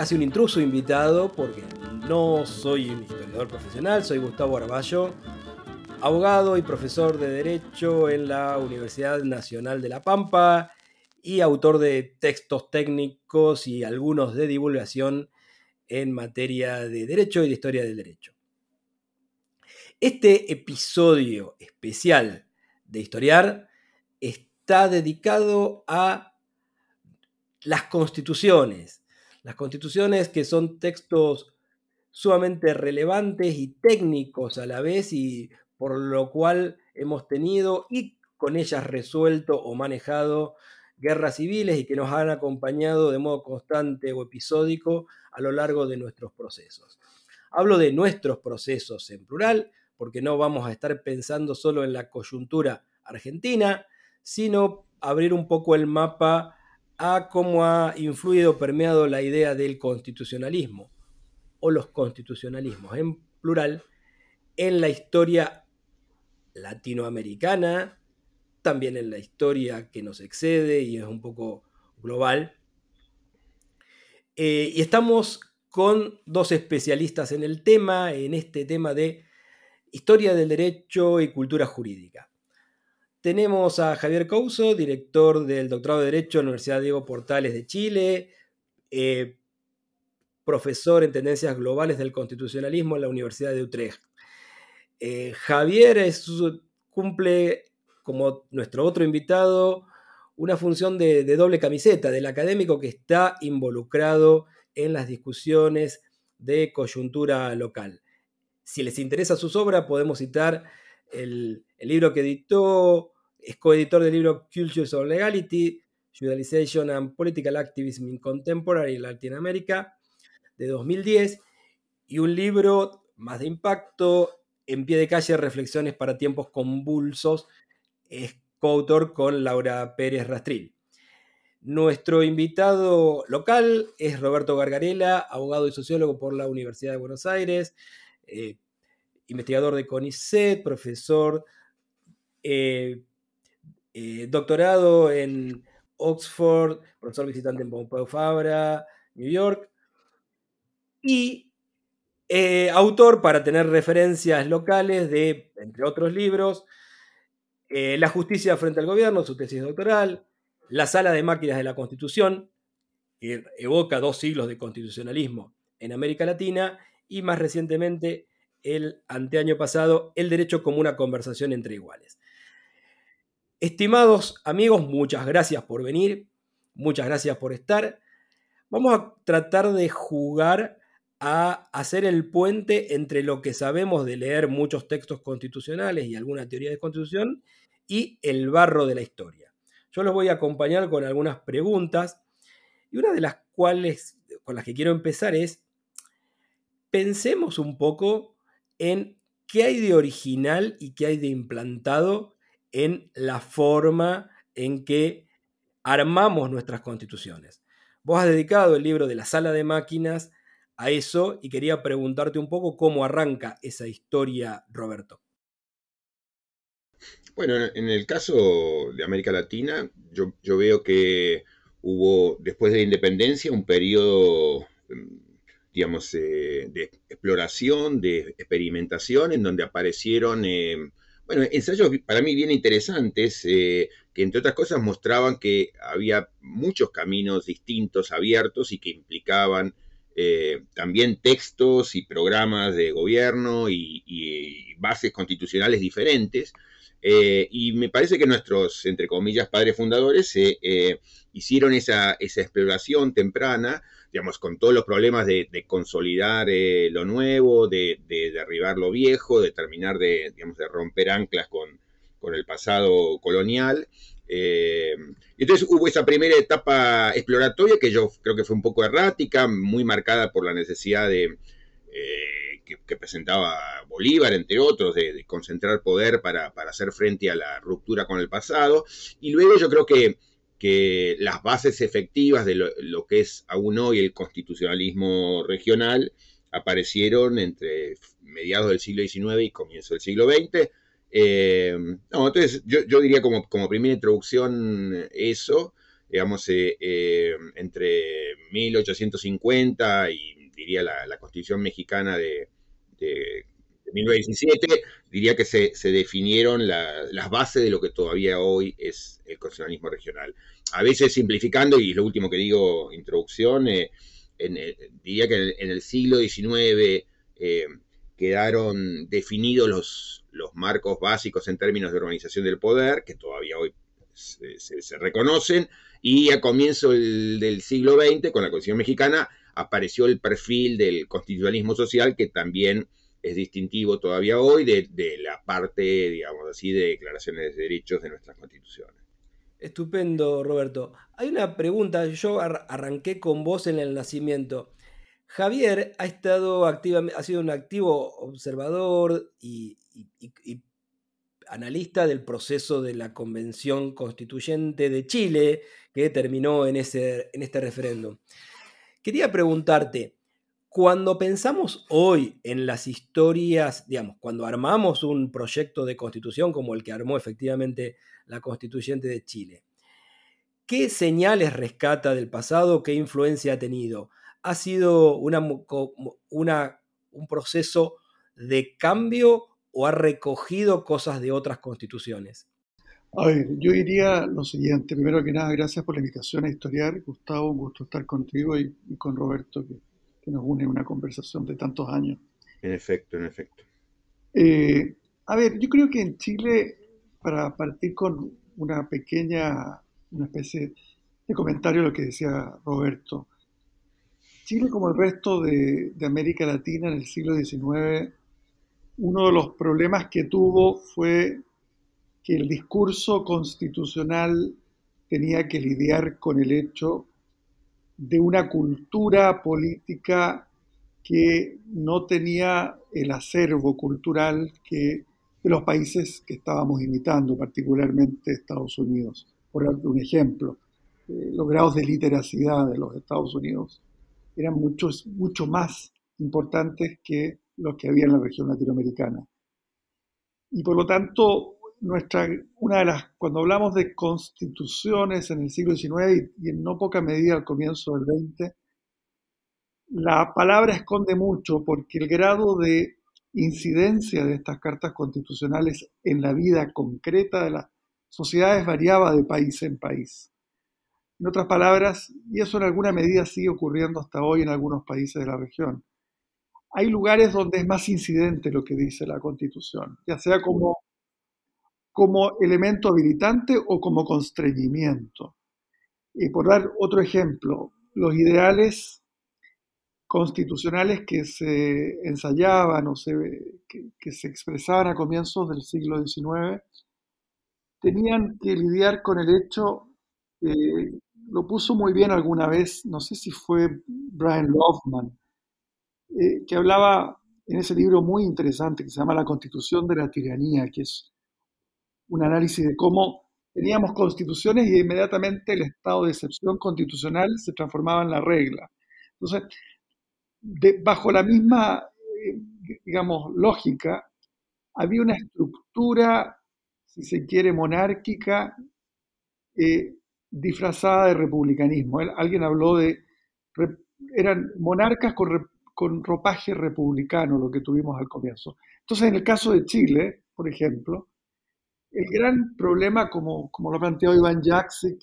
casi un intruso invitado porque no soy un historiador profesional, soy Gustavo Arballo, abogado y profesor de Derecho en la Universidad Nacional de La Pampa y autor de textos técnicos y algunos de divulgación en materia de Derecho y de Historia del Derecho. Este episodio especial de Historiar está dedicado a las constituciones. Las constituciones que son textos sumamente relevantes y técnicos a la vez y por lo cual hemos tenido y con ellas resuelto o manejado guerras civiles y que nos han acompañado de modo constante o episódico a lo largo de nuestros procesos. Hablo de nuestros procesos en plural, porque no vamos a estar pensando solo en la coyuntura argentina, sino abrir un poco el mapa a cómo ha influido, permeado la idea del constitucionalismo o los constitucionalismos en plural en la historia latinoamericana, también en la historia que nos excede y es un poco global. Eh, y estamos con dos especialistas en el tema, en este tema de Historia del Derecho y Cultura Jurídica. Tenemos a Javier Couso, director del doctorado de Derecho en la Universidad Diego Portales de Chile, eh, profesor en tendencias globales del constitucionalismo en la Universidad de Utrecht. Eh, Javier cumple, como nuestro otro invitado, una función de, de doble camiseta, del académico que está involucrado en las discusiones de coyuntura local si les interesa sus obras, podemos citar el, libro que editó, es coeditor del libro Cultures of Legality, Judicialization and Political Activism in Contemporary Latin America, de 2010, y un libro más de impacto, En pie de calle, Reflexiones para tiempos convulsos, es coautor con Laura Pérez Rastril. Nuestro invitado local es Roberto Gargarela, abogado y sociólogo por la Universidad de Buenos Aires, eh, investigador de CONICET, profesor, eh, eh, doctorado en Oxford, profesor visitante en Pompeu Fabra, New York, y autor para tener referencias locales de, entre otros libros, La justicia frente al gobierno, su tesis doctoral, La sala de máquinas de la Constitución, que evoca dos siglos de constitucionalismo en América Latina, y más recientemente el anteaño pasado, El derecho como una conversación entre iguales. Estimados amigos, muchas gracias por venir, muchas gracias por estar. Vamos a tratar de jugar a hacer el puente entre lo que sabemos de leer muchos textos constitucionales y alguna teoría de constitución y el barro de la historia. Yo los voy a acompañar con algunas preguntas y una de las cuales con las que quiero empezar es pensemos un poco en qué hay de original y qué hay de implantado en la forma en que armamos nuestras constituciones. Vos has dedicado el libro de la sala de máquinas a eso y quería preguntarte un poco cómo arranca esa historia, Roberto. Bueno, en el caso de América Latina, yo, veo que hubo, después de la independencia, un periodo mm, digamos, eh, de exploración, de experimentación, en donde aparecieron, eh, bueno, ensayos para mí bien interesantes, eh, que entre otras cosas mostraban que había muchos caminos distintos, abiertos y que implicaban también textos y programas de gobierno y, bases constitucionales diferentes. Y me parece que nuestros, entre comillas, padres fundadores hicieron esa, esa exploración temprana digamos, con todos los problemas de, consolidar eh, lo nuevo, de, derribar lo viejo, de terminar de, digamos, de romper anclas con, el pasado colonial. Eh, entonces hubo esa primera etapa exploratoria que yo creo que fue un poco errática, muy marcada por la necesidad de, eh, que, presentaba Bolívar, entre otros, de, concentrar poder para, hacer frente a la ruptura con el pasado. Y luego yo creo que, que las bases efectivas de lo, que es aún hoy el constitucionalismo regional aparecieron entre mediados del siglo XIX y comienzo del siglo XX eh, entonces yo, diría como, como, primera introducción eso, digamos, eh, entre 1850 y diría la, Constitución mexicana de, 1917, diría que se, definieron las bases de lo que todavía hoy es el constitucionalismo regional. A veces simplificando, y es lo último que digo, introducción, diría que en el, siglo XIX quedaron definidos los, los marcos básicos en términos de organización del poder, que todavía hoy se, reconocen, y a comienzo del, siglo XX, con la Constitución mexicana, apareció el perfil del constitucionalismo social, que también es distintivo todavía hoy de, la parte, digamos así, de declaraciones de derechos de nuestras constituciones. Estupendo, Roberto. Hay una pregunta, yo arranqué con vos en el nacimiento. Javier ha estado ha sido un activo observador y, analista del proceso de la Convención Constituyente de Chile que terminó en, ese, en este referéndum. Quería preguntarte, cuando pensamos hoy en las historias, digamos, cuando armamos un proyecto de constitución como el que armó efectivamente la Constituyente de Chile, ¿qué señales rescata del pasado? ¿Qué influencia ha tenido? ha sido una, un proceso de cambio o ha recogido cosas de otras constituciones? A ver, yo diría lo siguiente. Primero que nada, gracias por la invitación a historiar. Gustavo, un gusto estar contigo y, con Roberto, que, nos une una conversación de tantos años. En efecto, en efecto. Eh, a ver, yo creo que en Chile, para partir con una pequeña, una especie de comentario a lo que decía Roberto, Chile, como el resto de, América Latina en el siglo XIX, uno de los problemas que tuvo fue que el discurso constitucional tenía que lidiar con el hecho de una cultura política que no tenía el acervo cultural que de los países que estábamos imitando, particularmente Estados Unidos. Por un ejemplo, eh, los grados de literacidad de los Estados Unidos eran muchos, mucho más importantes que los que había en la región latinoamericana. Y por lo tanto, nuestra, una de las, cuando hablamos de constituciones en el siglo XIX y, en no poca medida al comienzo del XX, la palabra esconde mucho porque el grado de incidencia de estas cartas constitucionales en la vida concreta de las sociedades variaba de país en país. En otras palabras, y eso en alguna medida sigue ocurriendo hasta hoy en algunos países de la región, hay lugares donde es más incidente lo que dice la Constitución, ya sea como, como elemento habilitante o como constreñimiento. Y por dar otro ejemplo, los ideales constitucionales que se ensayaban o que, que se expresaban a comienzos del siglo XIX tenían que lidiar con el hecho eh, lo puso muy bien alguna vez, no sé si fue Brian Loveman, eh, que hablaba en ese libro muy interesante que se llama La Constitución de la Tiranía, que es un análisis de cómo teníamos constituciones y inmediatamente el estado de excepción constitucional se transformaba en la regla. Entonces, bajo la misma, eh, digamos, lógica, había una estructura, si se quiere, monárquica, eh, disfrazada de republicanismo. alguien habló de, eran monarcas con, ropaje republicano, lo que tuvimos al comienzo. Entonces, en el caso de Chile, por ejemplo, el gran problema, como, como lo planteó Iván Jaksic,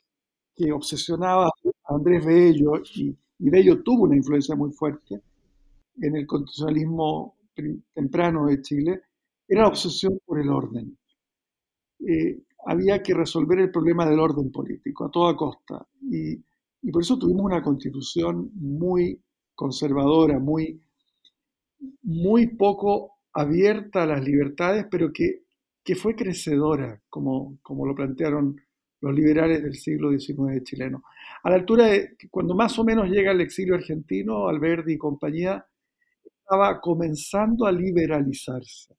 que obsesionaba a Andrés Bello, y, y Bello tuvo una influencia muy fuerte en el constitucionalismo temprano de Chile, era la obsesión por el orden. Eh, había que resolver el problema del orden político a toda costa. Y, por eso tuvimos una constitución muy conservadora, muy, muy poco abierta a las libertades, pero que, que fue crecedora, como, como lo plantearon los liberales del siglo XIX chileno. A la altura de cuando más o menos llega el exilio argentino, Alberti y compañía, estaba comenzando a liberalizarse.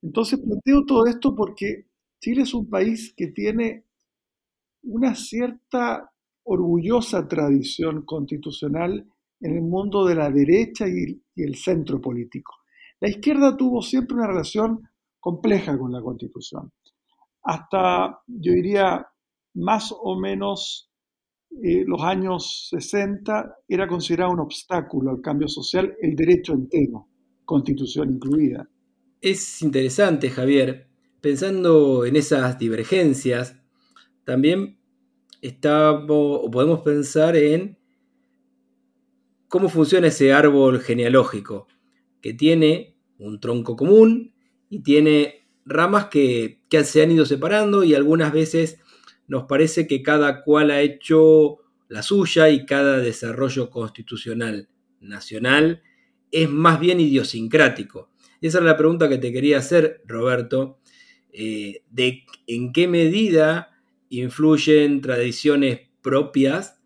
Entonces planteo todo esto porque Chile es un país que tiene una cierta orgullosa tradición constitucional en el mundo de la derecha y, el centro político. La izquierda tuvo siempre una relación compleja con la constitución. Hasta, yo diría, más o menos eh, los años 60 era considerado un obstáculo al cambio social el derecho entero, constitución incluida. Es interesante, Javier, pensando en esas divergencias, también podemos pensar en cómo funciona ese árbol genealógico, que tiene un tronco común y tiene ramas que, se han ido separando y algunas veces nos parece que cada cual ha hecho la suya y cada desarrollo constitucional nacional es más bien idiosincrático. esa es la pregunta que te quería hacer, Roberto, eh, de en qué medida influyen tradiciones propias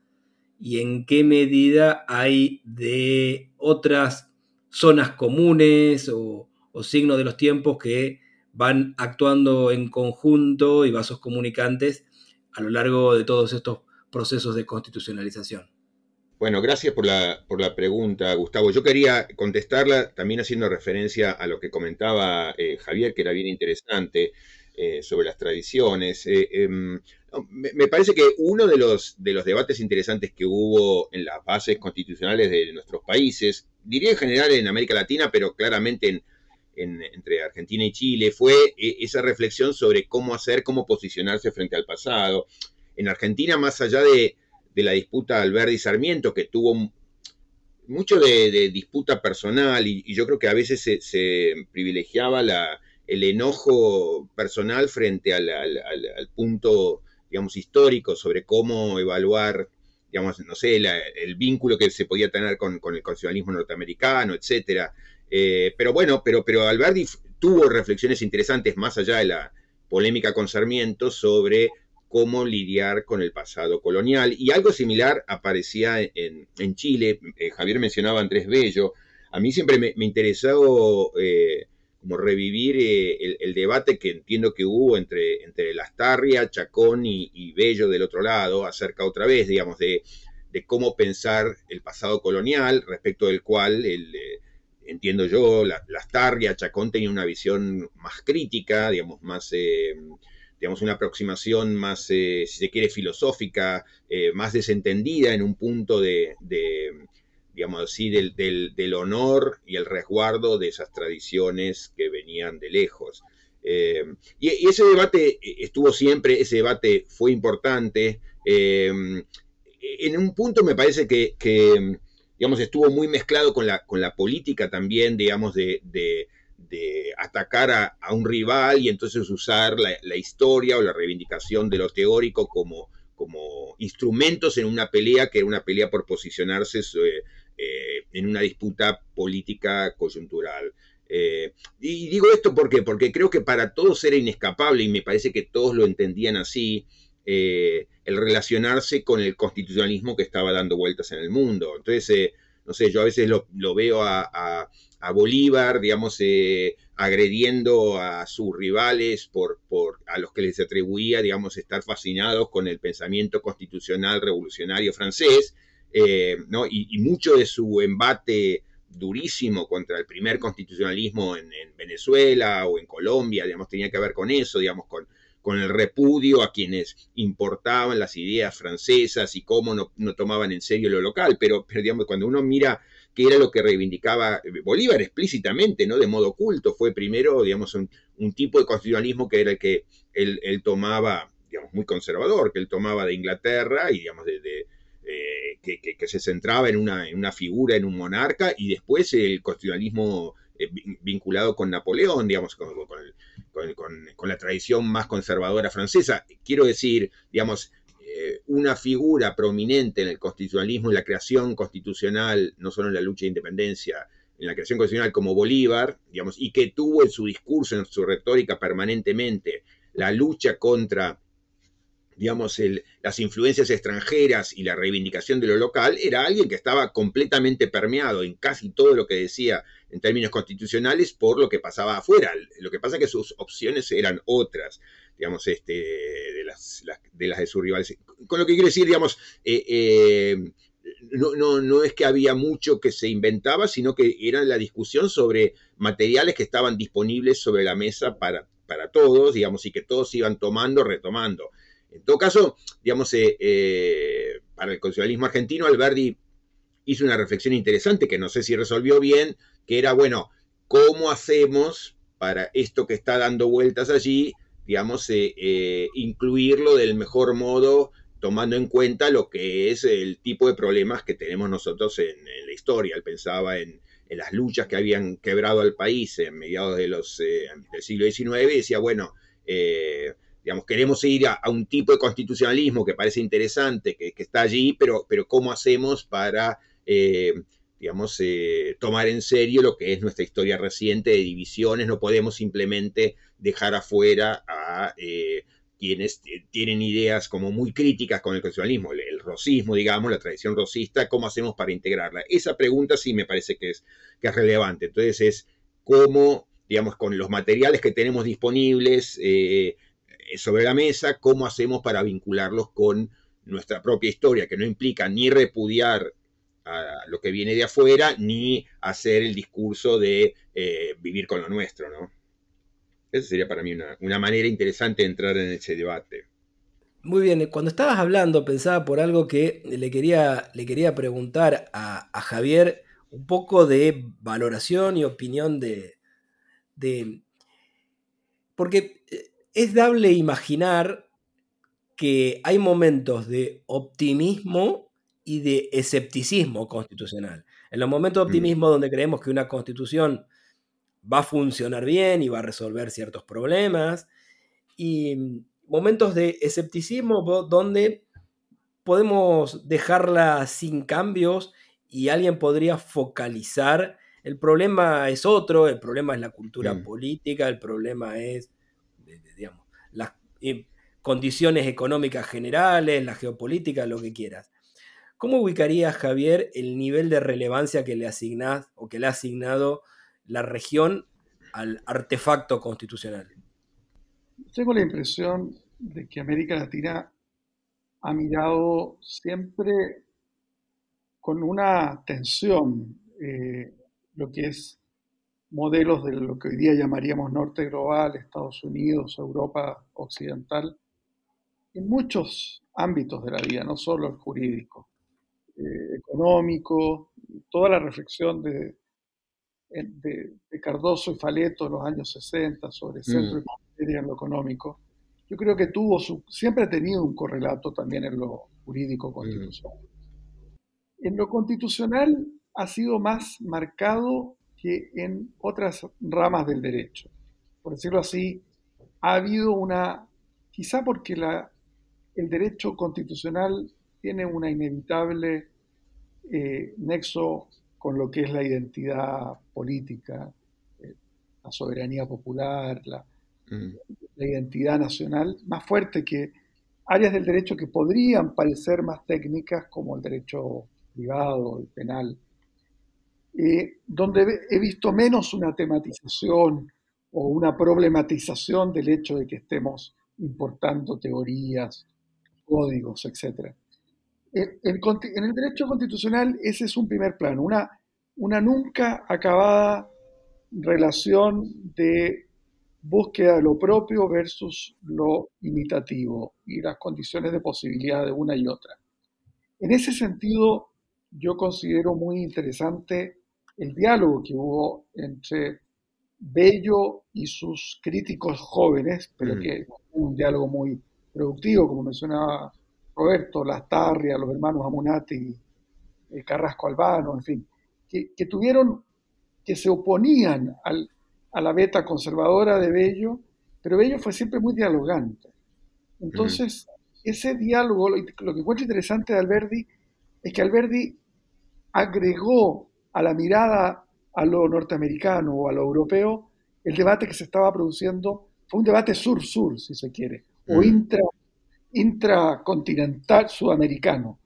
y en qué medida hay de otras zonas comunes o, o signos de los tiempos que van actuando en conjunto y vasos comunicantes a lo largo de todos estos procesos de constitucionalización. Bueno, gracias por la, por la pregunta, Gustavo. Yo quería contestarla también haciendo referencia a lo que comentaba eh, Javier, que era bien interesante, eh, sobre las tradiciones. Eh, em, me, parece que uno de los, de los debates interesantes que hubo en las bases constitucionales de nuestros países, diría en general en América Latina, pero claramente entre Argentina y Chile, fue esa reflexión sobre cómo hacer, cómo posicionarse frente al pasado. En Argentina, más allá de la disputa Alberdi-Sarmiento, que tuvo mucho de, disputa personal y, yo creo que a veces se, privilegiaba la, el enojo personal frente al, punto, digamos, histórico sobre cómo evaluar, digamos, no sé, el vínculo que se podía tener con, el constitucionalismo norteamericano, etcétera. Eh, pero bueno, pero, pero Alberdi tuvo reflexiones interesantes más allá de la polémica con Sarmiento sobre cómo lidiar con el pasado colonial. Y algo similar aparecía en, Chile. Eh, Javier mencionaba a Andrés Bello. A mí siempre me, interesó eh, como revivir el, debate que entiendo que hubo entre, entre Lastarria, Chacón y, Bello del otro lado, acerca otra vez, digamos, de, cómo pensar el pasado colonial, respecto del cual entiendo yo, Lastarria, Chacón tenía una visión más crítica, digamos, más digamos, una aproximación más, eh, si se quiere, filosófica, eh, más desentendida en un punto de, digamos así, del, honor y el resguardo de esas tradiciones que venían de lejos. Eh, y, ese debate estuvo siempre, ese debate fue importante. en un punto me parece que, digamos, estuvo muy mezclado con la, con la política también, digamos, de de atacar a, un rival y entonces usar la, historia o la reivindicación de lo teórico como, como instrumentos en una pelea que era una pelea por posicionarse eh, eh, en una disputa política coyuntural. Eh, y digo esto porque, porque creo que para todos era inescapable y me parece que todos lo entendían así, el relacionarse con el constitucionalismo que estaba dando vueltas en el mundo. Entonces, no sé, yo a veces lo, veo a, Bolívar, digamos, eh, agrediendo a sus rivales por, a los que les atribuía, digamos, estar fascinados con el pensamiento constitucional revolucionario francés, eh, ¿no? y, mucho de su embate durísimo contra el primer constitucionalismo en, en, Venezuela o en Colombia, digamos, tenía que ver con eso, digamos, con, con el repudio a quienes importaban las ideas francesas y cómo no, tomaban en serio lo local, pero, digamos, cuando uno mira qué era lo que reivindicaba Bolívar explícitamente, ¿no? De modo oculto, fue primero, digamos, un, tipo de constitucionalismo que era el que él, tomaba, digamos, muy conservador, que él tomaba de Inglaterra y, digamos, de, eh, que, se centraba en una, en una figura, en un monarca, y después el constitucionalismo eh, vinculado con Napoleón, digamos, con, la tradición más conservadora francesa. Quiero decir, digamos, eh, una figura prominente en el constitucionalismo, en la creación constitucional, no solo en la lucha de independencia, en la creación constitucional como Bolívar, digamos, y que tuvo en su discurso, en su retórica permanentemente, la lucha contra digamos, las influencias extranjeras y la reivindicación de lo local, era alguien que estaba completamente permeado en casi todo lo que decía en términos constitucionales por lo que pasaba afuera. Lo que pasa es que sus opciones eran otras, digamos, este, de, las, de las de sus rivales. Con lo que quiero decir, digamos, eh, eh, no, no, no, es que había mucho que se inventaba, sino que era la discusión sobre materiales que estaban disponibles sobre la mesa para, para todos, digamos, y que todos iban tomando, retomando. En todo caso, digamos, eh, eh, para el constitucionalismo argentino, Alberti hizo una reflexión interesante que no sé si resolvió bien, que era, bueno, ¿cómo hacemos para esto que está dando vueltas allí, digamos, eh, incluirlo del mejor modo, tomando en cuenta lo que es el tipo de problemas que tenemos nosotros en, la historia? Él pensaba en, las luchas que habían quebrado al país en mediados de los, del siglo XIX y decía, bueno, digamos, queremos ir a, un tipo de constitucionalismo que parece interesante, que, está allí, pero, pero ¿cómo hacemos para, eh, digamos, eh, tomar en serio lo que es nuestra historia reciente de divisiones? No podemos simplemente dejar afuera a eh, quienes tienen ideas como muy críticas con el constitucionalismo, el, rosismo, digamos, la tradición rosista, ¿cómo hacemos para integrarla? Esa pregunta sí me parece que es, que es relevante. Entonces es cómo, digamos, con los materiales que tenemos disponibles, sobre la mesa cómo hacemos para vincularlos con nuestra propia historia, que no implica ni repudiar a lo que viene de afuera, ni hacer el discurso de eh, vivir con lo nuestro, ¿no? Esa sería para mí una, manera interesante de entrar en ese debate. Muy bien, cuando estabas hablando pensaba por algo que le quería, le quería preguntar a, a Javier un poco de valoración y opinión de, de porque eh, es dable imaginar que hay momentos de optimismo y de escepticismo constitucional. En los momentos de mm. optimismo donde creemos que una constitución va a funcionar bien y va a resolver ciertos problemas, y momentos de escepticismo donde podemos dejarla sin cambios y alguien podría focalizar. El problema es otro, el problema es la cultura mm. política, el problema es digamos, las condiciones económicas generales, la geopolítica, lo que quieras. ¿Cómo ubicarías, Javier, el nivel de relevancia que le asignás o que le ha asignado la región al artefacto constitucional? Tengo la impresión de que América Latina ha mirado siempre con una tensión eh, lo que es modelos de lo que hoy día llamaríamos norte global, Estados Unidos, Europa occidental, en muchos ámbitos de la vida, no solo el jurídico, eh, económico, toda la reflexión de, de, Cardoso y Faleto en los años 60 sobre centro y mm. en lo económico, yo creo que tuvo su, siempre ha tenido un correlato también en lo jurídico mm. constitucional. En lo constitucional ha sido más marcado que en otras ramas del derecho. Por decirlo así, ha habido una, quizá porque la, el derecho constitucional tiene una inevitable eh, nexo con lo que es la identidad política, eh, la soberanía popular, la, mm. la identidad nacional, más fuerte que áreas del derecho que podrían parecer más técnicas como el derecho privado, el penal, eh, donde he visto menos una tematización o una problematización del hecho de que estemos importando teorías, códigos, etc. En el derecho constitucional ese es un primer plano, una, una nunca acabada relación de búsqueda de lo propio versus lo imitativo y las condiciones de posibilidad de una y otra. En ese sentido, yo considero muy interesante el diálogo que hubo entre Bello y sus críticos jóvenes, pero mm. que un diálogo muy productivo, como mencionaba Roberto, Lastarria, los hermanos Amunati, eh, Carrasco Albano, en fin, que, tuvieron, que se oponían a la beta conservadora de Bello, pero Bello fue siempre muy dialogante. Entonces, ese diálogo, lo, lo que encuentro interesante de Alberdi es que Alberdi agregó a la mirada a lo norteamericano o a lo europeo, el debate que se estaba produciendo fue un debate sur-sur, si se quiere, o mm. intra, intracontinental sudamericano.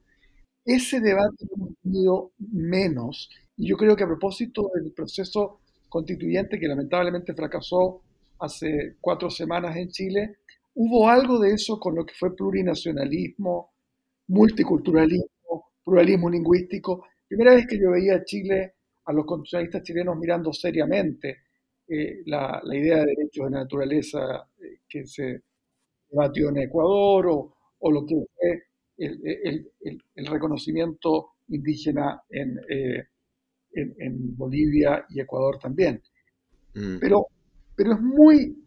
Ese debate lo hemos tenido menos, y yo creo que a propósito del proceso constituyente que lamentablemente fracasó hace cuatro semanas en Chile, hubo algo de eso con lo que fue plurinacionalismo, multiculturalismo, pluralismo lingüístico. Primera vez que yo veía a Chile, a los constitucionalistas chilenos mirando seriamente eh, la, idea de derechos de naturaleza eh, que se debatió en Ecuador o, lo que fue el, reconocimiento indígena eh, en, en, Bolivia y Ecuador también. Mm. Pero, pero es muy,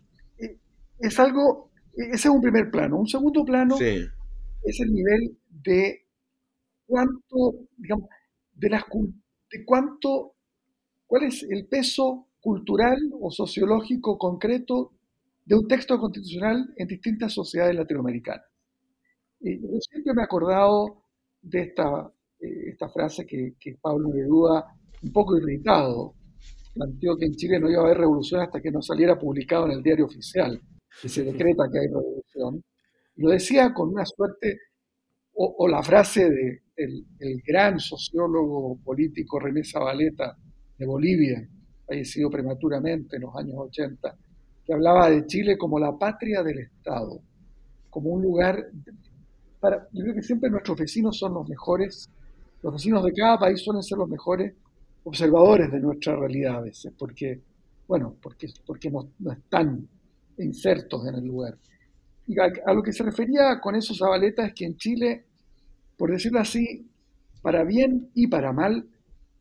es algo, ese es un primer plano. Un segundo plano es el nivel de cuánto, digamos, de, las, de cuánto, cuál es el peso cultural o sociológico concreto de un texto constitucional en distintas sociedades latinoamericanas. Y yo siempre me he acordado de esta, eh, esta frase que, que Pablo Neruda, un poco irritado, planteó que en Chile no iba a haber revolución hasta que no saliera publicado en el diario oficial, que se decreta que hay revolución. lo decía con una suerte, o, la frase del de el gran sociólogo político René Zabaleta de Bolivia, fallecido prematuramente en los años 80, que hablaba de Chile como la patria del Estado, como un lugar para, yo creo que siempre nuestros vecinos son los mejores, los vecinos de cada país suelen ser los mejores observadores de nuestra realidad a veces, porque, bueno, porque, porque no, están insertos en el lugar. A, lo que se refería con esos Zabaleta es que en Chile, por decirlo así, para bien y para mal,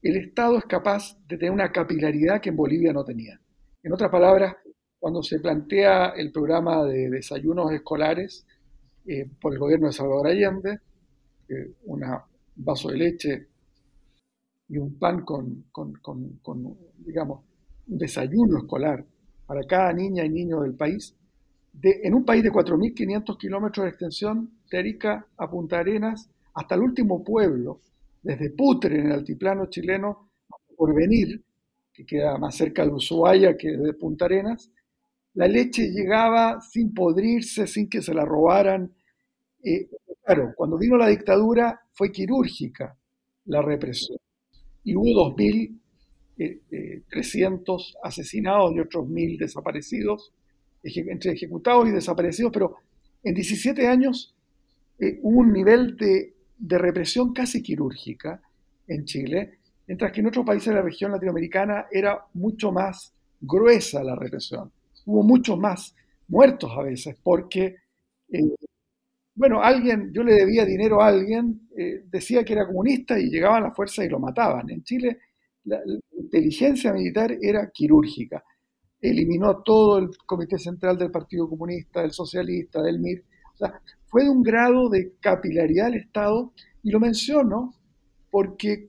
el Estado es capaz de tener una capilaridad que en Bolivia no tenía. En otras palabras, cuando se plantea el programa de desayunos escolares eh, por el gobierno de Salvador Allende, eh, un vaso de leche y un pan con, digamos, un desayuno escolar para cada niña y niño del país, en un país de 4.500 kilómetros de extensión, de Arica a Punta Arenas, hasta el último pueblo, desde Putre en el altiplano chileno, por venir, que queda más cerca de Ushuaia que de Punta Arenas, la leche llegaba sin podrirse, sin que se la robaran. Eh, claro, cuando vino la dictadura fue quirúrgica la represión y hubo 2.300 eh, eh, asesinados y otros 1.000 desaparecidos, entre ejecutados y desaparecidos, pero en 17 años hubo un nivel de represión casi quirúrgica en Chile, mientras que en otros países de la región latinoamericana era mucho más gruesa la represión. Hubo muchos más muertos a veces, porque, eh, bueno, alguien, yo le debía dinero a alguien, eh, decía que era comunista y llegaban las fuerzas y lo mataban. En Chile la inteligencia militar era quirúrgica. Eliminó todo el Comité Central del Partido Comunista, del Socialista, del MIR. O sea, fue de un grado de capilaridad del Estado, y lo menciono porque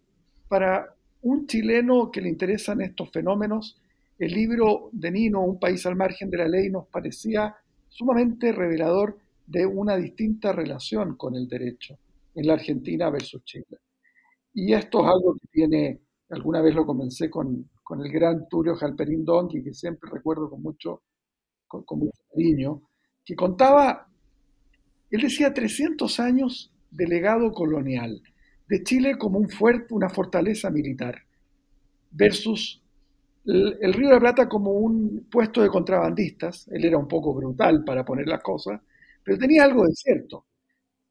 para un chileno que le interesan estos fenómenos, el libro de Nino, Un país al margen de la ley, nos parecía sumamente revelador de una distinta relación con el derecho en la Argentina versus Chile. Y esto es algo que tiene, alguna vez lo comencé con, el gran Turio Jalperín Donkey, que siempre recuerdo con mucho, con mucho cariño, que contaba él decía 300 años de legado colonial, de Chile como un fuerte, una fortaleza militar, versus el, Río de la Plata como un puesto de contrabandistas. Él era un poco brutal para poner las cosas, pero tenía algo de cierto.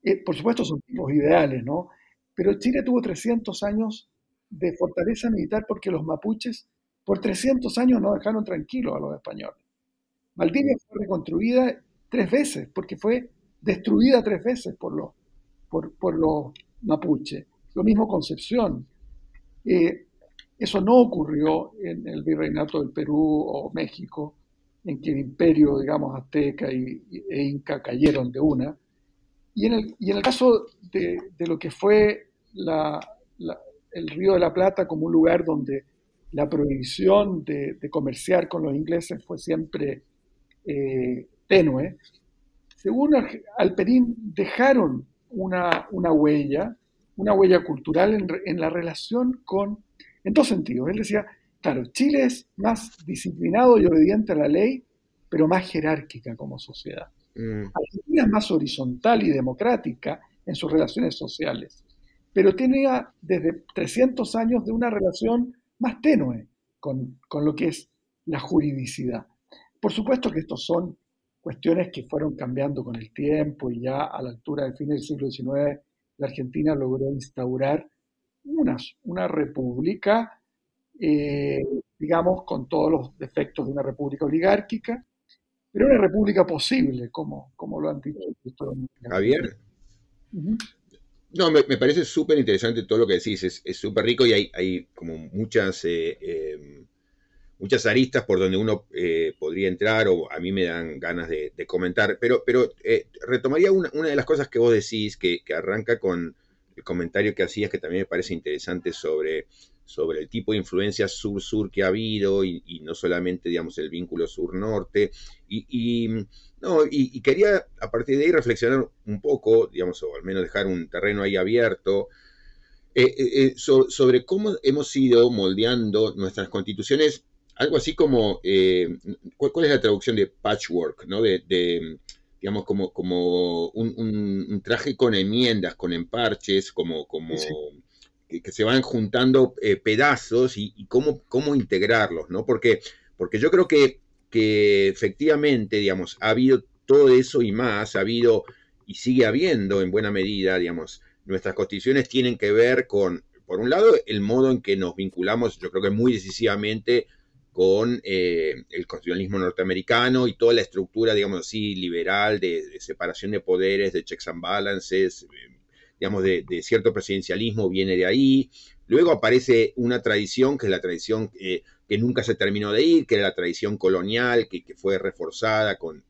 Eh, por supuesto son tipos ideales, ¿no? Pero Chile tuvo 300 años de fortaleza militar porque los mapuches por 300 años no dejaron tranquilos a los españoles. Valdivia fue reconstruida tres veces porque fue destruida tres veces por los, por, los mapuches. Lo mismo Concepción. Eh, eso no ocurrió en el virreinato del Perú o México, en que el imperio, digamos, azteca y, e inca cayeron de una. Y en el, y en el caso de, lo que fue el Río de la Plata como un lugar donde la prohibición de, comerciar con los ingleses fue siempre eh, tenue, según Alperín, dejaron una, huella, una huella cultural en, la relación con, en dos sentidos. Él decía, claro, Chile es más disciplinado y obediente a la ley, pero más jerárquica como sociedad. Mm. Argentina es más horizontal y democrática en sus relaciones sociales, pero tenía desde 300 años de una relación más tenue con, con lo que es la juridicidad. Por supuesto que estos son cuestiones que fueron cambiando con el tiempo y ya a la altura del fin del siglo XIX la Argentina logró instaurar una, una república, eh, digamos, con todos los defectos de una república oligárquica, pero una república posible, como, como lo han dicho. Javier. No, me, parece súper interesante todo lo que decís, es súper rico y hay, como muchas, eh, em, muchas aristas por donde uno eh, podría entrar o a mí me dan ganas de, comentar, pero, pero eh, retomaría una, de las cosas que vos decís, que arranca con el comentario que hacías, que también me parece interesante sobre sobre el tipo de influencia sur-sur que ha habido y, no solamente, digamos, el vínculo sur-norte. Y, no, y, quería a partir de ahí reflexionar un poco, digamos, o al menos dejar un terreno ahí abierto eh, eh, eh, sobre cómo hemos ido moldeando nuestras constituciones, algo así como, ¿cuál, es la traducción de patchwork, ¿no? De, digamos, como, como un, traje con enmiendas, con emparches, como, como que, se van juntando eh, pedazos y, cómo, cómo, integrarlos, ¿no? Porque, porque yo creo que, que efectivamente, digamos, ha habido todo eso y más, ha habido y sigue habiendo en buena medida, digamos, nuestras constituciones tienen que ver con, por un lado, el modo en que nos vinculamos, yo creo que muy decisivamente con eh, el constitucionalismo norteamericano y toda la estructura, digamos así, liberal de, de, separación de poderes, de checks and balances, digamos, de, cierto presidencialismo viene de ahí. Luego aparece una tradición, que es la tradición eh, que nunca se terminó de ir, que era la tradición colonial, que, fue reforzada con,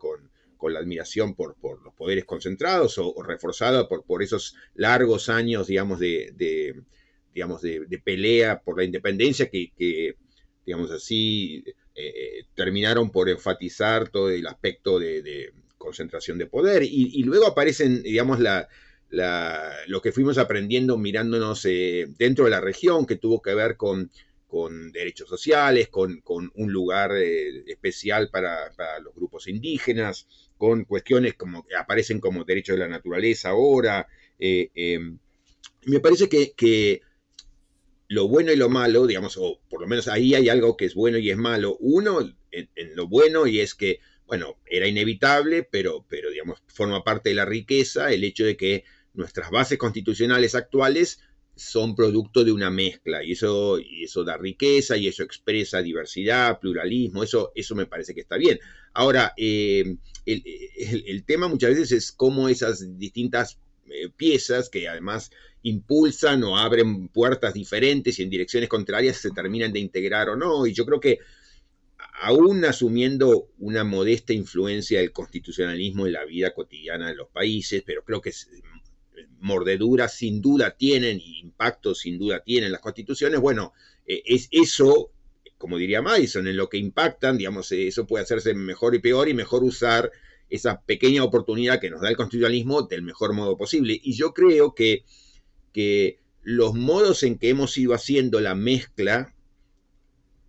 la admiración por, los poderes concentrados o, reforzada por, esos largos años, digamos, de, digamos, de, pelea por la independencia que, digamos así, eh, terminaron por enfatizar todo el aspecto de, concentración de poder. Y, y, luego aparecen, digamos, la, lo que fuimos aprendiendo mirándonos eh, dentro de la región, que tuvo que ver con, derechos sociales, con, un lugar eh, especial para, los grupos indígenas, con cuestiones como que aparecen como derechos de la naturaleza ahora. Eh, em, me parece que, lo bueno y lo malo, digamos, o por lo menos ahí hay algo que es bueno y es malo. Uno, en, en lo bueno, y es que, bueno, era inevitable, pero, pero, digamos, forma parte de la riqueza el hecho de que nuestras bases constitucionales actuales son producto de una mezcla y eso, y eso da riqueza y eso expresa diversidad, pluralismo, eso, eso me parece que está bien. Ahora, eh, el, tema muchas veces es cómo esas distintas eh, piezas que además impulsan o abren puertas diferentes y en direcciones contrarias se terminan de integrar o no. Y yo creo que aún asumiendo una modesta influencia del constitucionalismo en la vida cotidiana de los países, pero creo que es mordeduras sin duda tienen impactos sin duda tienen las constituciones, bueno, eh, es eso, como diría Madison, en lo que impactan, digamos, eh, eso puede hacerse mejor y peor y mejor usar esa pequeña oportunidad que nos da el constitucionalismo del mejor modo posible. Y yo creo que, que los modos en que hemos ido haciendo la mezcla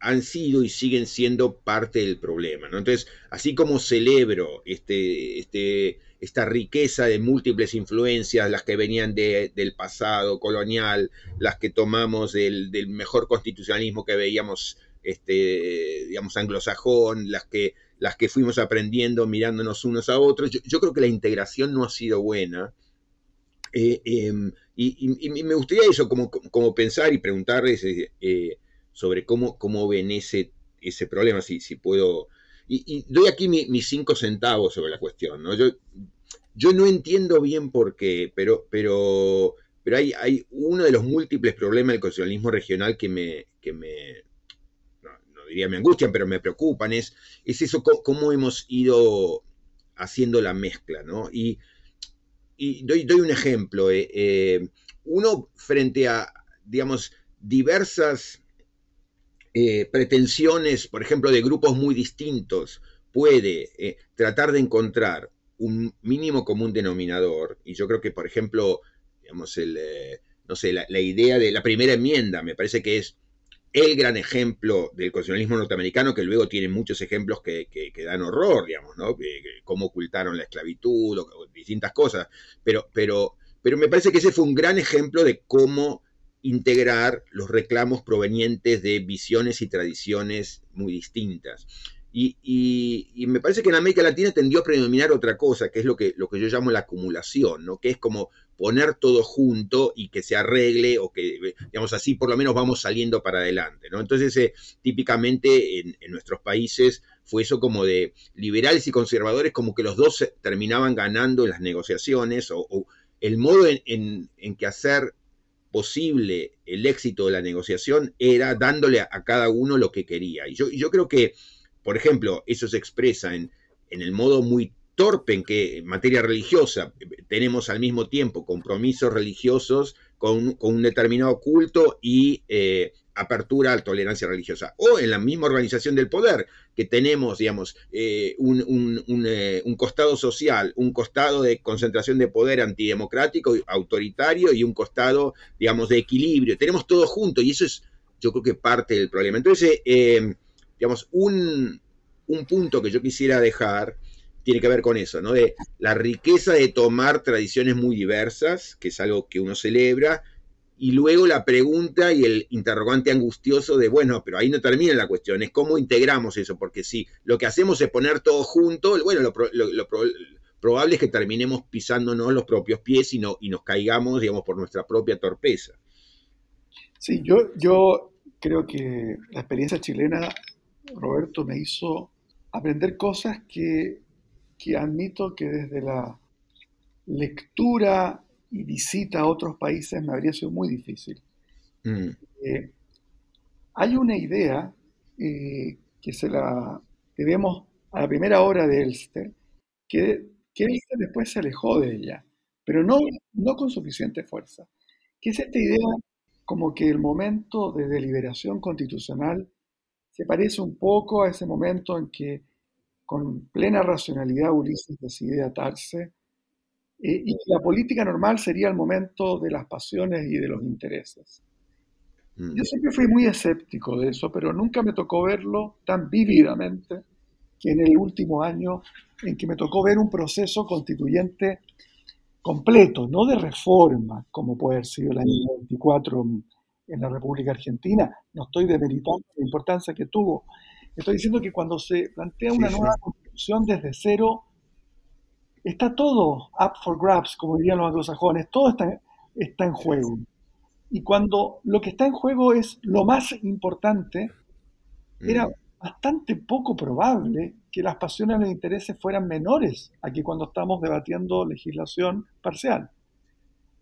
han sido y siguen siendo parte del problema. ¿no? Entonces, así como celebro este, este, esta riqueza de múltiples influencias, las que venían del pasado colonial, las que tomamos del, mejor constitucionalismo que veíamos, este, digamos, anglosajón, las que, las que fuimos aprendiendo mirándonos unos a otros. Yo, creo que la integración no ha sido buena. Eh, em, y, me gustaría eso, como, como pensar y preguntarles eh, eh, sobre cómo, cómo ven ese, ese problema, si, si puedo... Y, doy aquí mis cinco centavos sobre la cuestión. ¿no? Yo, yo no entiendo bien por qué, pero, pero, pero hay, hay uno de los múltiples problemas del constitucionalismo regional que me, que me no, diría me angustian, pero me preocupan, es, es eso, cómo hemos ido haciendo la mezcla, ¿no? Y, doy, doy, un ejemplo. Eh, eh, uno frente a, digamos, diversas eh, pretensiones, por ejemplo, de grupos muy distintos, puede tratar de encontrar un mínimo común denominador, y yo creo que, por ejemplo, digamos, el, eh, no sé, la, idea de la primera enmienda, me parece que es el gran ejemplo del constitucionalismo norteamericano, que luego tiene muchos ejemplos que, dan horror, digamos, ¿no? cómo ocultaron la esclavitud, o, distintas cosas. Pero, pero, pero me parece que ese fue un gran ejemplo de cómo integrar los reclamos provenientes de visiones y tradiciones muy distintas. Y, me parece que en América Latina tendió a predominar otra cosa, que es lo que, lo que yo llamo la acumulación, ¿no? que es como poner todo junto y que se arregle o que, digamos así, por lo menos vamos saliendo para adelante. ¿no? Entonces, eh, típicamente en, nuestros países fue eso como de liberales y conservadores, como que los dos terminaban ganando en las negociaciones o, el modo en, que hacer posible el éxito de la negociación era dándole a, cada uno lo que quería. Y yo, yo creo que por ejemplo, eso se expresa en, el modo muy torpe en que en materia religiosa tenemos al mismo tiempo compromisos religiosos con, un determinado culto y eh, apertura a tolerancia religiosa. O en la misma organización del poder, que tenemos, digamos, eh, eh, un, costado social, un costado de concentración de poder antidemocrático, autoritario y un costado, digamos, de equilibrio. Tenemos todo junto y eso es, yo creo que parte del problema. Entonces, digamos, un, punto que yo quisiera dejar tiene que ver con eso, ¿no? De la riqueza de tomar tradiciones muy diversas, que es algo que uno celebra, y luego la pregunta y el interrogante angustioso de, bueno, pero ahí no termina la cuestión, es cómo integramos eso, porque si lo que hacemos es poner todo junto, bueno, lo, probable es que terminemos pisándonos los propios pies y, no, y nos caigamos, digamos, por nuestra propia torpeza. Sí, yo, yo creo que la experiencia chilena Roberto me hizo aprender cosas que, admito que desde la lectura y visita a otros países me habría sido muy difícil. Mm. Eh, hay una idea eh, que se la vemos a la primera hora de Elster, que, que Elster después se alejó de ella, pero no, no con suficiente fuerza, que es esta idea como que el momento de deliberación constitucional se parece un poco a ese momento en que con plena racionalidad Ulises decide atarse eh, y la política normal sería el momento de las pasiones y de los intereses. Mm. Yo siempre fui muy escéptico de eso, pero nunca me tocó verlo tan vívidamente que en el último año en que me tocó ver un proceso constituyente completo, no de reforma, como puede haber sido el año 24 en la República Argentina. No estoy demeritando la importancia que tuvo. Estoy diciendo que cuando se plantea una nueva constitución desde cero, está todo up for grabs, como dirían los anglosajones, todo está, está en juego. Y cuando lo que está en juego es lo más importante, era mm. bastante poco probable que las pasiones y los intereses fueran menores aquí cuando estamos debatiendo legislación parcial.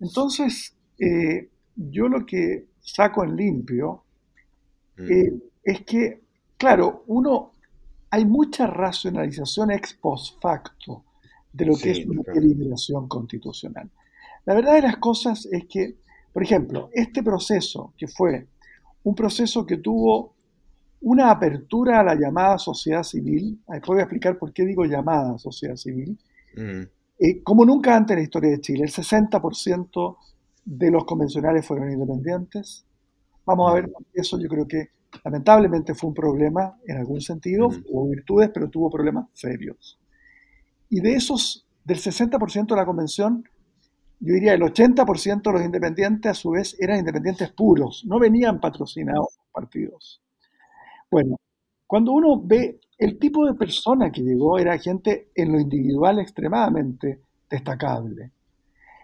Entonces, eh, yo lo que saco en limpio mm. eh, es que, claro, uno, hay mucha racionalización ex post facto de lo que es una deliberación constitucional. La verdad de las cosas es que, por ejemplo, este proceso, que fue un proceso que tuvo una apertura a la llamada sociedad civil, después voy a explicar por qué digo llamada sociedad civil, mm. eh, como nunca antes en la historia de Chile, el 60% de los convencionales fueron independientes. Vamos a ver, eso yo creo que lamentablemente fue un problema en algún sentido, hubo virtudes, pero tuvo problemas serios. Y de esos, del 60% de la convención, yo diría el 80% de los independientes a su vez eran independientes puros, no venían patrocinados partidos. Bueno, cuando uno ve el tipo de persona que llegó, era gente en lo individual extremadamente destacable,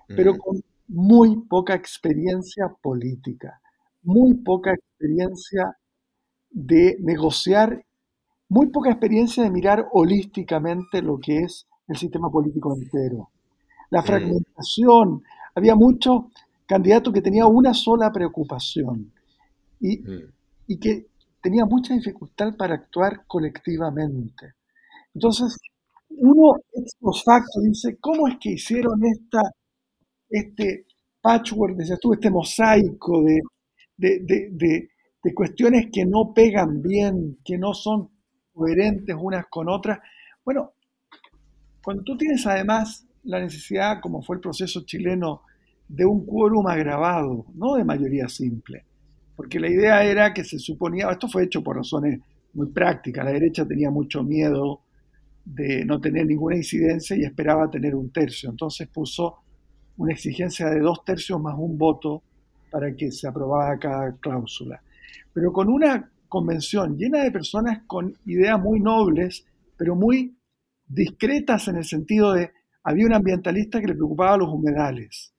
pero con muy poca experiencia política, muy poca experiencia de negociar, muy poca experiencia de mirar holísticamente lo que es el sistema político entero. La fragmentación, había muchos candidatos que tenían una sola preocupación y, y que tenía mucha dificultad para actuar colectivamente. Entonces, uno ex facto dice, ¿cómo es que hicieron esta este patchwork, decías tú, este mosaico de, de, cuestiones que no pegan bien, que no son coherentes unas con otras. Bueno, cuando tú tienes además la necesidad, como fue el proceso chileno, de un quórum agravado, no de mayoría simple, porque la idea era que se suponía, esto fue hecho por razones muy prácticas, la derecha tenía mucho miedo de no tener ninguna incidencia y esperaba tener un tercio, entonces puso una exigencia de dos tercios más un voto para que se aprobara cada cláusula. Pero con una convención llena de personas con ideas muy nobles, pero muy discretas en el sentido de, había un ambientalista que le preocupaba los humedales,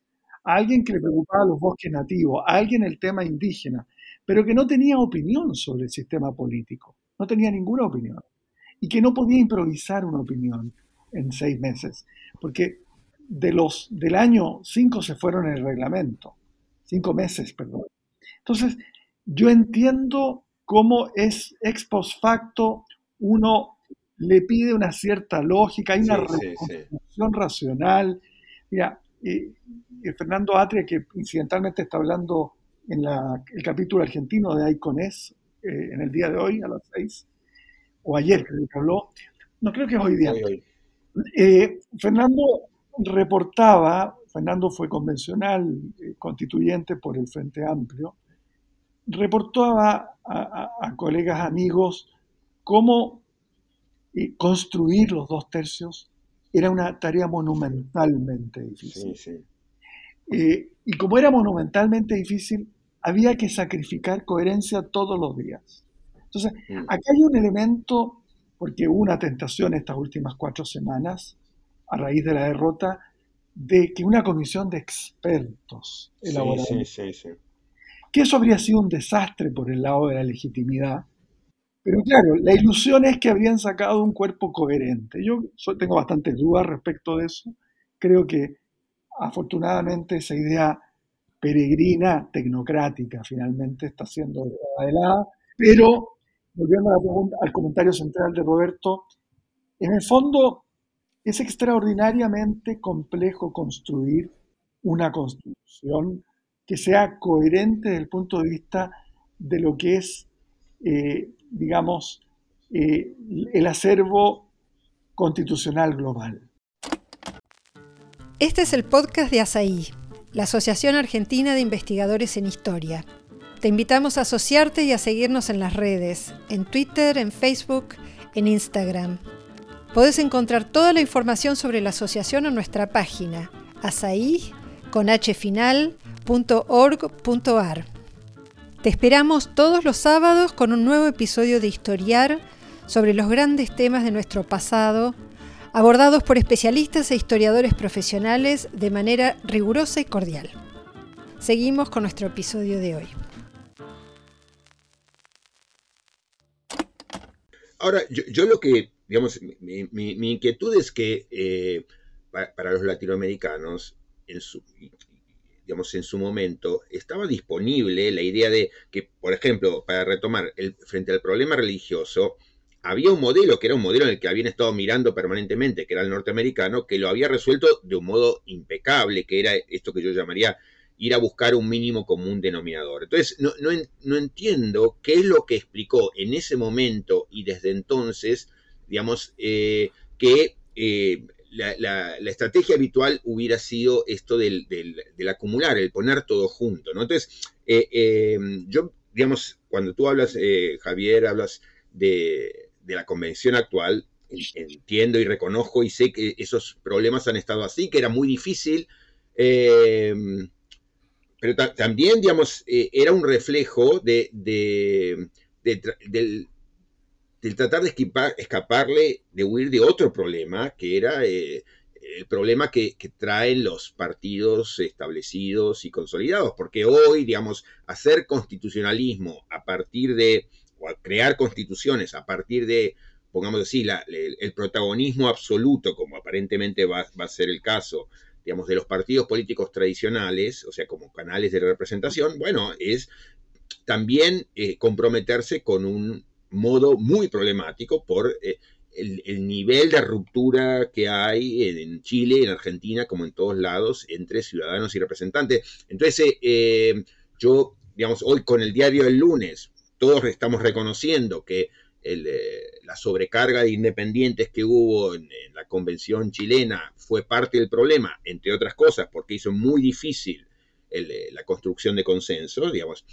alguien que le preocupaba los bosques nativos, alguien el tema indígena, pero que no tenía opinión sobre el sistema político, no tenía ninguna opinión, y que no podía improvisar una opinión en seis meses, porque de los del año cinco se fueron en el reglamento, cinco meses, perdón. Entonces, yo entiendo cómo es ex post facto uno le pide una cierta lógica, hay una reconstrucción racional. Mira, eh, eh, Fernando Atria, que incidentalmente está hablando en el capítulo argentino de Icones, eh, en el día de hoy, a las seis, o ayer creo que habló, no creo que es hoy día. Fernando reportaba, Fernando fue convencional, constituyente por el Frente Amplio, reportaba a, colegas amigos cómo construir los dos tercios era una tarea monumentalmente difícil. Eh, y como era monumentalmente difícil, había que sacrificar coherencia todos los días. Entonces, mm. aquí hay un elemento, porque hubo una tentación estas últimas cuatro semanas, a raíz de la derrota, de que una comisión de expertos elaborara. que eso habría sido un desastre por el lado de la legitimidad, pero claro, la ilusión es que habrían sacado un cuerpo coherente. Yo tengo bastantes dudas respecto de eso. Creo que afortunadamente esa idea peregrina, tecnocrática, finalmente está siendo adelada. Pero, volviendo al comentario central de Roberto, en el fondo es extraordinariamente complejo construir una constitución que sea coherente desde el punto de vista de lo que es eh, digamos, eh, el acervo constitucional global. Este es el podcast de ASAI, la Asociación Argentina de Investigadores en Historia. Te invitamos a asociarte y a seguirnos en las redes, en Twitter, en Facebook, en Instagram. Podés encontrar toda la información sobre la asociación en nuestra página asai.org.ar. Te esperamos todos los sábados con un nuevo episodio de Historiar sobre los grandes temas de nuestro pasado, abordados por especialistas e historiadores profesionales de manera rigurosa y cordial. Seguimos con nuestro episodio de hoy. Ahora, yo, lo que, digamos, mi, inquietud es que eh, para, los latinoamericanos, su, digamos, en su momento, estaba disponible la idea de que, por ejemplo, para retomar, el, frente al problema religioso, había un modelo que era un modelo en el que habían estado mirando permanentemente, que era el norteamericano, que lo había resuelto de un modo impecable, que era esto que yo llamaría ir a buscar un mínimo común denominador. Entonces, no, no, entiendo qué es lo que explicó en ese momento y desde entonces, digamos, eh, que eh, la, estrategia habitual hubiera sido esto del, acumular, el poner todo junto. Entonces, eh, em, yo, digamos, cuando tú hablas, eh, Javier, hablas de, la convención actual, entiendo y reconozco y sé que esos problemas han estado así, que era muy difícil, em, pero también, digamos, eh, era un reflejo de, del de tratar de escaparle, de huir de otro problema, que era eh, el problema que, traen los partidos establecidos y consolidados, porque hoy, digamos, hacer constitucionalismo a partir de, o crear constituciones a partir de, pongamos así, el, protagonismo absoluto, como aparentemente va, a ser el caso, digamos, de los partidos políticos tradicionales, o sea, como canales de representación, bueno, es también eh, comprometerse con un modo muy problemático por eh, el, nivel de ruptura que hay en, Chile, en Argentina, como en todos lados, entre ciudadanos y representantes. Entonces, eh, eh, yo, digamos, hoy con el diario del lunes, todos estamos reconociendo que la sobrecarga de independientes que hubo en, la convención chilena fue parte del problema, entre otras cosas, porque hizo muy difícil la construcción de consenso, digamos,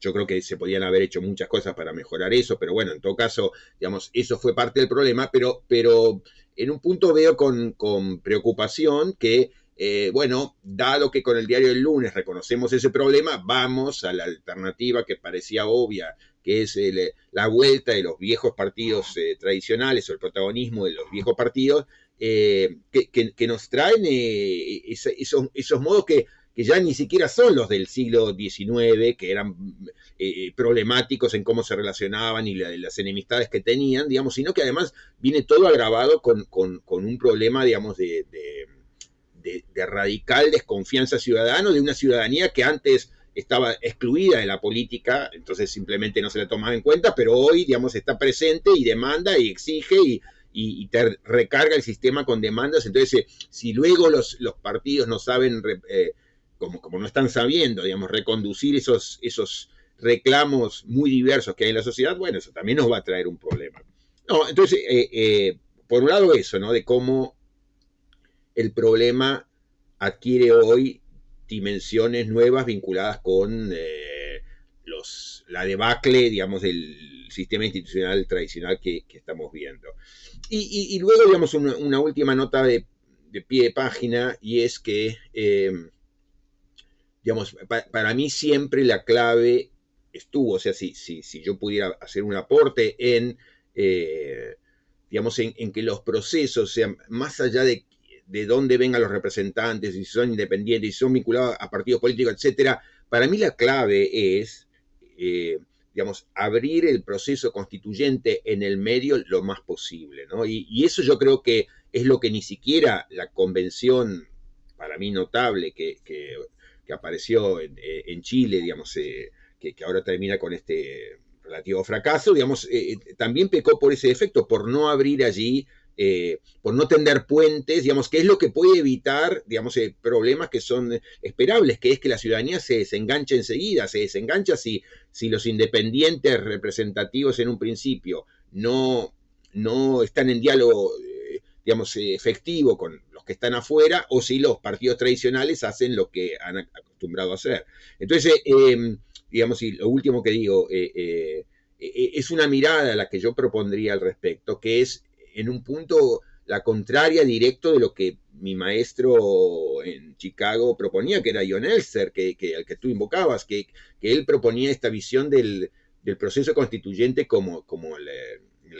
yo creo que se podían haber hecho muchas cosas para mejorar eso, pero bueno, en todo caso, digamos, eso fue parte del problema, pero, pero en un punto veo con, con preocupación que eh, bueno, dado que con el diario del lunes reconocemos ese problema, vamos a la alternativa que parecía obvia, que es la vuelta de los viejos partidos eh, tradicionales o el protagonismo de los viejos partidos, eh, que, nos traen esos, modos que, ya ni siquiera son los del siglo XIX, que eran problemáticos en cómo se relacionaban y las enemistades que tenían, digamos, sino que además viene todo agravado con, un problema, digamos, de de, radical desconfianza ciudadana, de una ciudadanía que antes estaba excluida de la política, entonces simplemente no se la tomaba en cuenta, pero hoy, digamos, está presente y demanda y exige y, te recarga el sistema con demandas. Entonces, eh, si luego los, los partidos no saben, eh, como, como no están sabiendo, digamos, reconducir esos, esos reclamos muy diversos que hay en la sociedad, bueno, eso también nos va a traer un problema. Entonces, eh, por un lado eso, ¿no? De cómo el problema adquiere hoy dimensiones nuevas vinculadas con eh, los, la debacle, digamos, del sistema institucional tradicional que, estamos viendo. Y, luego, digamos, una, última nota de, pie de página, y es que, para mí siempre la clave estuvo, o sea, si, yo pudiera hacer un aporte en... Eh, digamos, en, que los procesos sean más allá de de dónde vengan los representantes, si son independientes, si son vinculados a partidos políticos, etcétera. Para mí la clave es, eh, digamos, abrir el proceso constituyente en el medio lo más posible, ¿no? Y, eso yo creo que es lo que ni siquiera la convención, para mí notable, que, apareció en, eh, Chile, digamos, eh, que, ahora termina con este relativo fracaso, digamos, también pecó por ese efecto, por no abrir allí eh, por no tender puentes, digamos, que es lo que puede evitar, digamos, eh, problemas que son esperables, que es que la ciudadanía se desenganche enseguida, se desengancha si, si los independientes representativos en un principio no, no están en diálogo, eh, digamos, efectivo con que están afuera, o si los partidos tradicionales hacen lo que han acostumbrado a hacer. Entonces, em, digamos, y lo último que digo, es una mirada la que yo propondría al respecto, que es en un punto la contraria directo de lo que mi maestro en Chicago proponía, que era John Elster, que, que, al que tú invocabas, que, que él proponía esta visión del, proceso constituyente como, como el,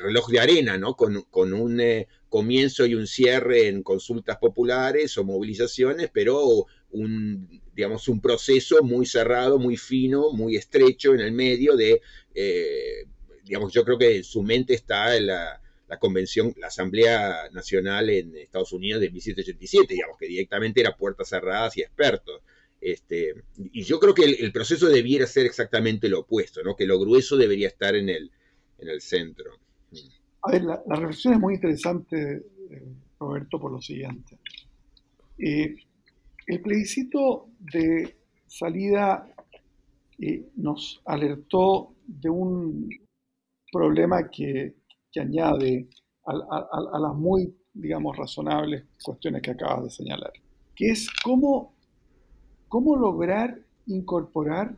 reloj de arena, ¿no? con, un eh, comienzo y un cierre en consultas populares o movilizaciones, pero un, digamos, un proceso muy cerrado, muy fino, muy estrecho en el medio de, eh, digamos, yo creo que en su mente está la la convención, la Asamblea Nacional en Estados Unidos de 1787, digamos, que directamente era puertas cerradas y expertos. Este, y yo creo que el, proceso debiera ser exactamente lo opuesto, ¿no? que lo grueso debería estar en el, en el centro. A ver, la, reflexión es muy interesante, eh, Roberto, por lo siguiente. Eh, el plebiscito de salida eh, nos alertó de un problema que que añade a, las muy, digamos, razonables cuestiones que acabas de señalar, que es cómo, cómo lograr incorporar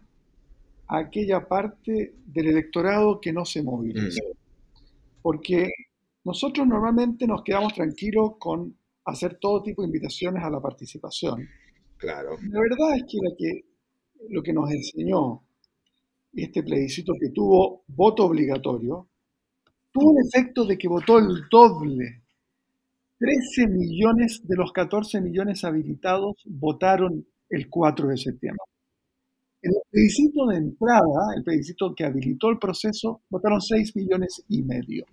a aquella parte del electorado que no se moviliza. Mm. Porque nosotros normalmente nos quedamos tranquilos con hacer todo tipo de invitaciones a la participación. Claro. La verdad es que, que lo que nos enseñó este plebiscito que tuvo voto obligatorio tuvo un efecto de que votó el doble. 13 millones de los 14 millones habilitados votaron el 4 de septiembre. En el plebiscito de entrada, el plebiscito que habilitó el proceso, votaron 6 millones y medio.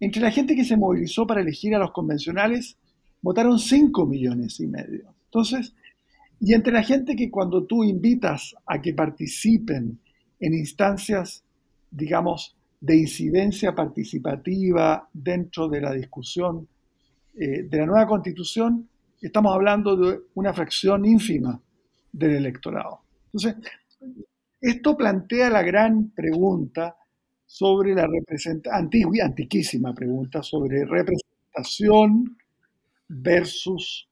entre la gente que se movilizó para elegir a los convencionales, votaron 5 millones y medio. Entonces, y entre la gente que cuando tú invitas a que participen en instancias, digamos, de incidencia participativa dentro de la discusión eh, de la nueva constitución, estamos hablando de una fracción ínfima del electorado. Entonces, esto plantea la gran pregunta sobre la representación, antigua y antiquísima pregunta sobre representación versus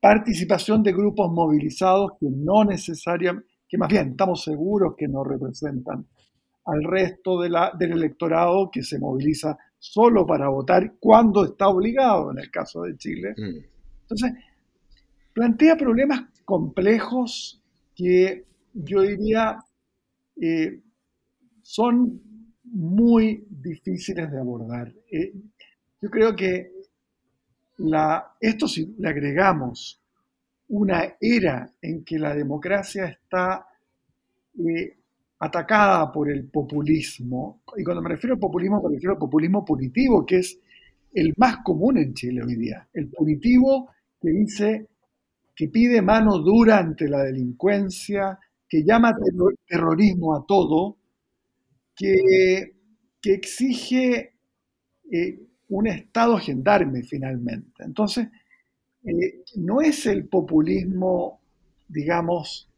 participación de grupos movilizados que no necesariamente, que más bien estamos seguros que no representan al resto de la, del electorado que se moviliza solo para votar cuando está obligado, en el caso de Chile. Mm. Entonces, plantea problemas complejos que yo diría eh, son muy difíciles de abordar. Eh, yo creo que esto si le agregamos una era en que la democracia está eh, atacada por el populismo, y cuando me refiero al populismo, me refiero al populismo punitivo, que es el más común en Chile hoy día. El punitivo que dice que pide mano dura ante la delincuencia, que llama terrorismo a todo, que, que exige eh, un Estado gendarme finalmente. Entonces, eh, no es el populismo, digamos,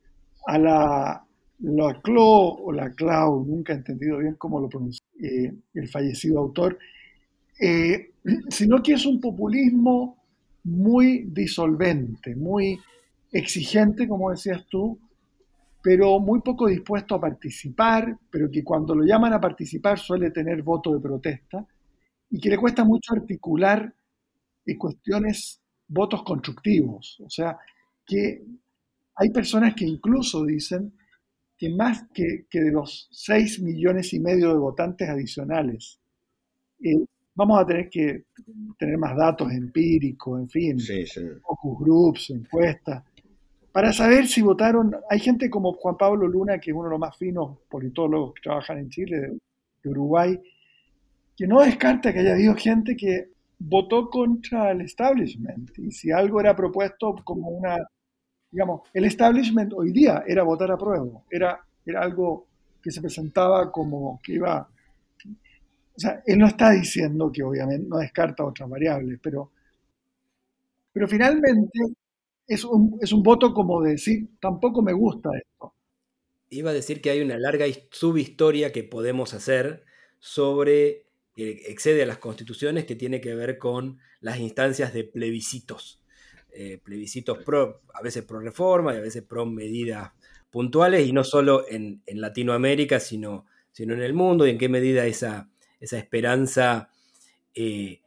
a la, la CLO o la CLAU, nunca he entendido bien cómo lo pronuncia eh, el fallecido autor, eh, sino que es un populismo muy disolvente, muy exigente, como decías tú, pero muy poco dispuesto a participar, pero que cuando lo llaman a participar suele tener voto de protesta y que le cuesta mucho articular cuestiones, votos constructivos. O sea, que hay personas que incluso dicen que más que, de los 6 millones y medio de votantes adicionales, vamos a tener que tener más datos empíricos, en fin, focus groups, encuestas, para saber si votaron. Hay gente como Juan Pablo Luna, que es uno de los más finos politólogos que trabajan en Chile, de Uruguay, que no descarta que haya habido gente que votó contra el establishment. Y si algo era propuesto como una, digamos, el establishment hoy día era votar a prueba, era, era algo que se presentaba como que iba... O sea, él no está diciendo que obviamente no descarta otras variables, pero, pero finalmente es un, es un voto como de decir, tampoco me gusta esto. Iba a decir que hay una larga subhistoria que podemos hacer sobre que excede a las constituciones, que tiene que ver con las instancias de plebiscitos. Eh, plebiscitos pro, a veces pro reforma y a veces pro medidas puntuales, y no solo en, Latinoamérica, sino, sino, en el mundo, y en qué medida esa, esa esperanza eh,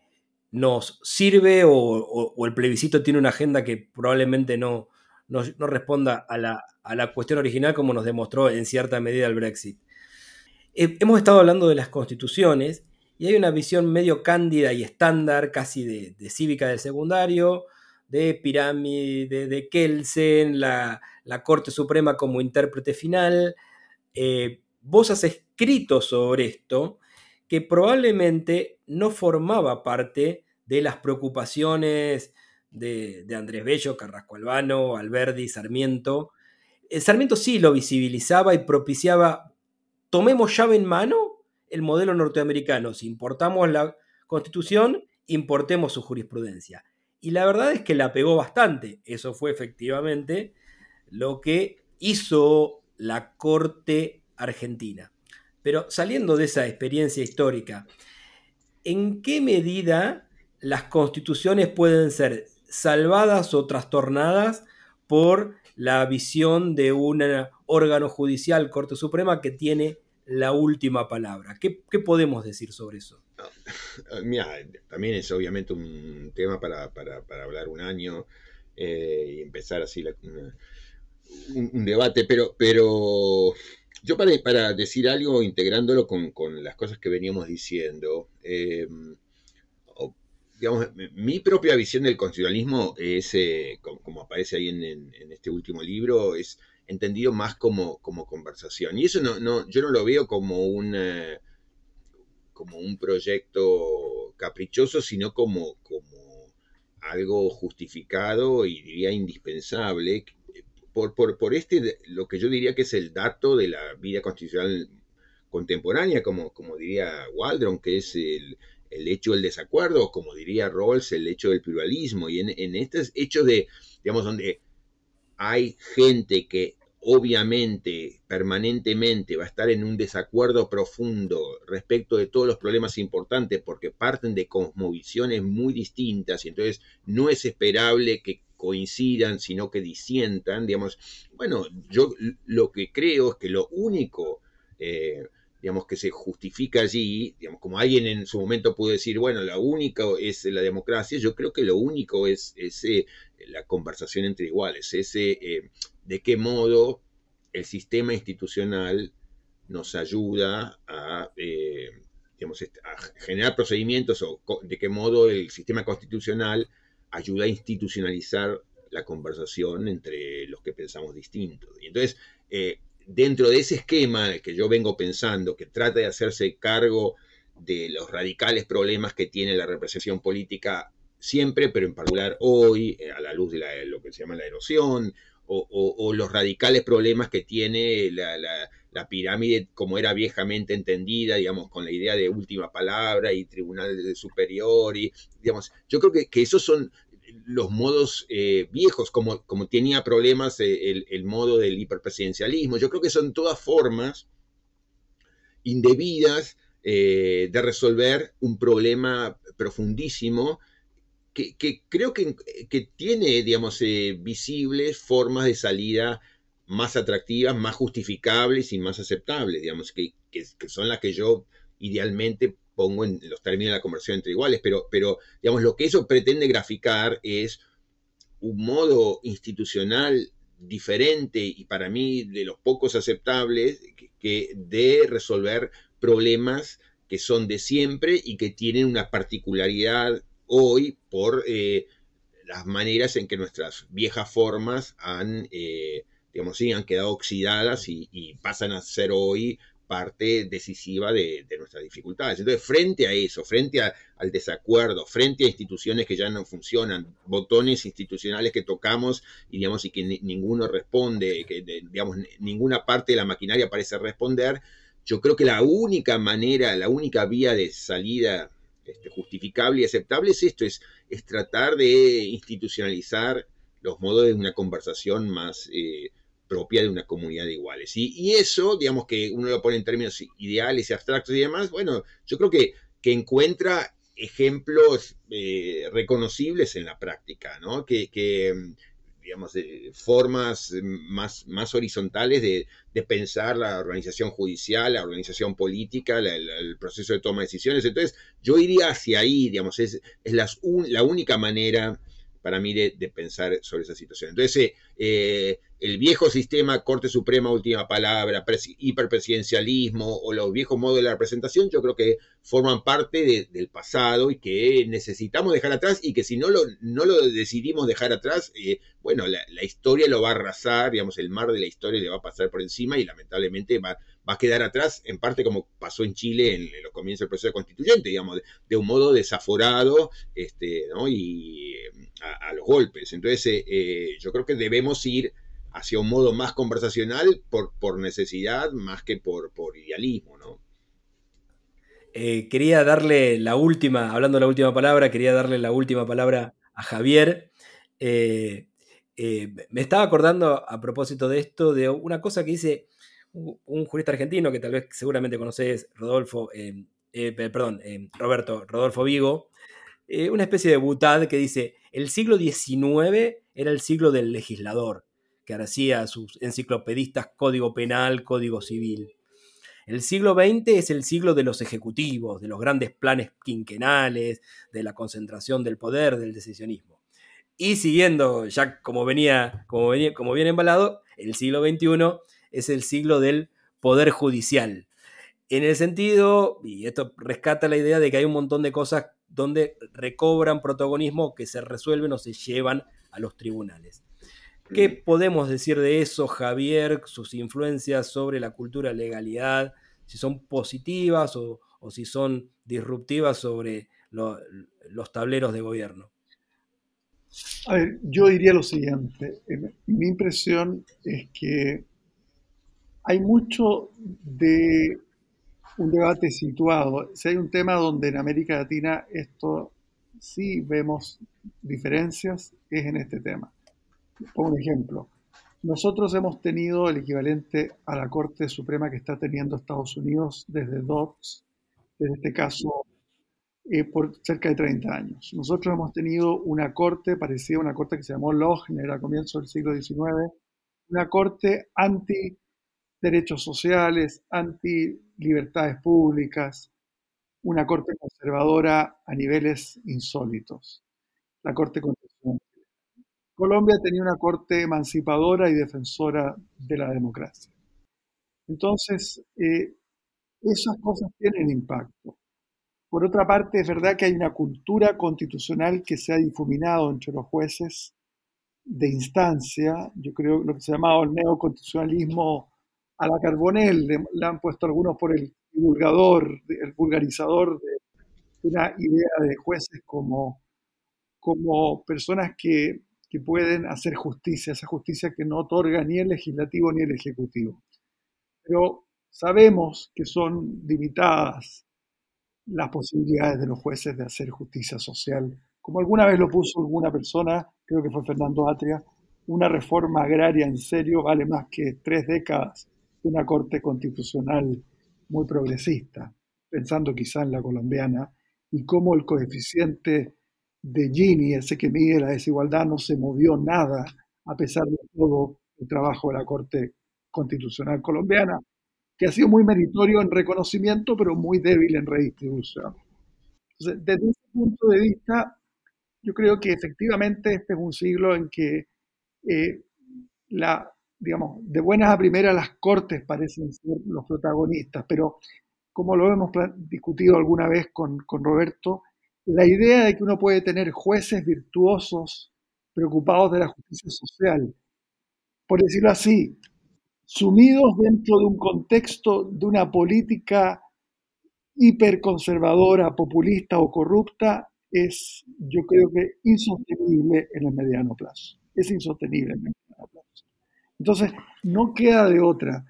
nos sirve o, el plebiscito tiene una agenda que probablemente no, no, responda a la, a la, cuestión original como nos demostró en cierta medida el Brexit. Eh, hemos estado hablando de las constituciones y hay una visión medio cándida y estándar, casi de, cívica del secundario, de pirámide, de Kelsen, la, Corte Suprema como intérprete final. Eh, vos has escrito sobre esto que probablemente no formaba parte de las preocupaciones de, Andrés Bello, Carrasco Albano, Alberdi, Sarmiento. Eh, Sarmiento sí lo visibilizaba y propiciaba, tomemos llave en mano el modelo norteamericano. Si importamos la constitución, importemos su jurisprudencia. Y la verdad es que la pegó bastante. Eso fue efectivamente lo que hizo la Corte Argentina. Pero saliendo de esa experiencia histórica, ¿en qué medida las constituciones pueden ser salvadas o trastornadas por la visión de un órgano judicial, Corte Suprema, que tiene la última palabra. ¿Qué, podemos decir sobre eso? Mira, también es obviamente un tema para, hablar un año eh, y empezar así un, debate, pero, pero yo para, para decir algo, integrándolo con, las cosas que veníamos diciendo, eh, digamos, mi propia visión del constitucionalismo es, eh, como, aparece ahí en, en, este último libro, es entendido más como, como conversación. Y eso no, no, yo no lo veo como un, como un proyecto caprichoso, sino como, como algo justificado y diría indispensable por, por, por, este, lo que yo diría que es el dato de la vida constitucional contemporánea, como, como diría Waldron, que es el, el hecho del desacuerdo, como diría Rawls, el hecho del pluralismo. Y en, en estos hechos de, digamos, donde hay gente que obviamente permanentemente va a estar en un desacuerdo profundo respecto de todos los problemas importantes porque parten de cosmovisiones muy distintas y entonces no es esperable que coincidan, sino que disientan, digamos, bueno, yo lo que creo es que lo único, eh, digamos, que se justifica allí, digamos, como alguien en su momento pudo decir, bueno, lo único es la democracia, yo creo que lo único es, ese la conversación entre iguales, ese eh, de qué modo el sistema institucional nos ayuda a, eh, a generar procedimientos o de qué modo el sistema constitucional ayuda a institucionalizar la conversación entre los que pensamos distintos. Y entonces, eh, dentro de ese esquema que yo vengo pensando, que trata de hacerse cargo de los radicales problemas que tiene la representación política siempre, pero en particular hoy, eh, a la luz de, lo que se llama la erosión, o, los radicales problemas que tiene la, pirámide como era viejamente entendida, digamos, con la idea de última palabra y tribunal superior, y digamos, yo creo que esos son los modos eh, viejos, como, como tenía problemas eh, el, modo del hiperpresidencialismo. Yo creo que son todas formas indebidas eh, de resolver un problema profundísimo que, creo que, tiene, digamos, visibles formas de salida más atractivas, más justificables y más aceptables, digamos, que, que son las que yo idealmente pongo en los términos de la conversión entre iguales, pero, pero digamos, lo que eso pretende graficar es un modo institucional diferente y para mí de los pocos aceptables que, de resolver problemas que son de siempre y que tienen una particularidad hoy por eh, las maneras en que nuestras viejas formas han, eh, digamos, han quedado oxidadas y, pasan a ser hoy parte decisiva de, nuestras dificultades. Entonces, frente a eso, frente al desacuerdo, frente a instituciones que ya no funcionan, botones institucionales que tocamos y, digamos, y que ninguno responde, que digamos, ninguna parte de la maquinaria parece responder, yo creo que la única manera, la única vía de salida este, justificable y aceptable es esto, es, es tratar de institucionalizar los modos de una conversación más... Eh, propia de una comunidad de iguales. Y, eso, digamos que uno lo pone en términos ideales y abstractos y demás, bueno, yo creo que, que encuentra ejemplos eh, reconocibles en la práctica, ¿no? Que, digamos, formas más, más horizontales de, pensar la organización judicial, la organización política, el proceso de toma de decisiones. Entonces, yo iría hacia ahí, digamos, es, es la única manera para mí de, pensar sobre esa situación. Entonces, eh, el viejo sistema Corte Suprema, última palabra, hiperpresidencialismo o los viejos modos de la representación, yo creo que forman parte del pasado y que necesitamos dejar atrás y que si no lo, no lo decidimos dejar atrás, eh, bueno, la, historia lo va a arrasar, digamos, el mar de la historia le va a pasar por encima y lamentablemente va, va a quedar atrás, en parte como pasó en Chile en, los comienzos del proceso constituyente, digamos, de, un modo desaforado este, ¿no? y a, los golpes. Entonces, eh, yo creo que debemos ir hacia un modo más conversacional por, por necesidad más que por, por idealismo, ¿no? Eh, quería darle la última, hablando de la última palabra, quería darle la última palabra a Javier. Eh, eh, me estaba acordando a propósito de esto de una cosa que dice un, jurista argentino que tal vez seguramente conoces, Rodolfo, perdón, Roberto, Rodolfo Vigo, una especie de butad que dice, el siglo XIX era el siglo del legislador, que hacía sus enciclopedistas Código Penal, Código Civil. El siglo XX es el siglo de los ejecutivos, de los grandes planes quinquenales, de la concentración del poder, del decisionismo. Y siguiendo ya como venía, como venía, como viene embalado, el siglo XXI es el siglo del poder judicial. En el sentido, y esto rescata la idea de que hay un montón de cosas donde recobran protagonismo que se resuelven o se llevan a los tribunales. ¿Qué podemos decir de eso, Javier? Sus influencias sobre la cultura legalidad, si son positivas o, si son disruptivas sobre los tableros de gobierno. A ver, yo diría lo siguiente. Eh, mi impresión es que hay mucho de un debate situado. Si hay un tema donde en América Latina esto sí vemos diferencias, es en este tema. Por un ejemplo. Nosotros hemos tenido el equivalente a la Corte Suprema que está teniendo Estados Unidos desde Dobbs, desde este caso eh, por cerca de 30 años. Nosotros hemos tenido una corte parecida a una corte que se llamó Lochner a comienzos del siglo XIX, una corte anti derechos sociales, anti libertades públicas, una corte conservadora a niveles insólitos, la Corte. Colombia tenía una corte emancipadora y defensora de la democracia. Entonces, eh, esas cosas tienen impacto. Por otra parte, es verdad que hay una cultura constitucional que se ha difuminado entre los jueces de instancia, yo creo lo que se ha llamado el neoconstitucionalismo a la Carbonell, le, han puesto algunos por el divulgador, el vulgarizador de una idea de jueces como, como personas que, que pueden hacer justicia, esa justicia que no otorga ni el legislativo ni el ejecutivo. Pero sabemos que son limitadas las posibilidades de los jueces de hacer justicia social. Como alguna vez lo puso alguna persona, creo que fue Fernando Atria, una reforma agraria en serio vale más que tres décadas de una corte constitucional muy progresista, pensando quizá en la colombiana, y cómo el coeficiente de Gini, ese que mide la desigualdad, no se movió nada a pesar de todo el trabajo de la Corte Constitucional colombiana, que ha sido muy meritorio en reconocimiento, pero muy débil en redistribución. desde ese punto de vista, yo creo que efectivamente este es un siglo en que eh, la, digamos, de buenas a primeras las cortes parecen ser los protagonistas, pero como lo hemos discutido alguna vez con, con Roberto, la idea de que uno puede tener jueces virtuosos preocupados de la justicia social, por decirlo así, sumidos dentro de un contexto de una política hiperconservadora, populista o corrupta, es, yo creo que, insostenible en el mediano plazo. Es insostenible en el mediano plazo. Entonces, no queda de otra.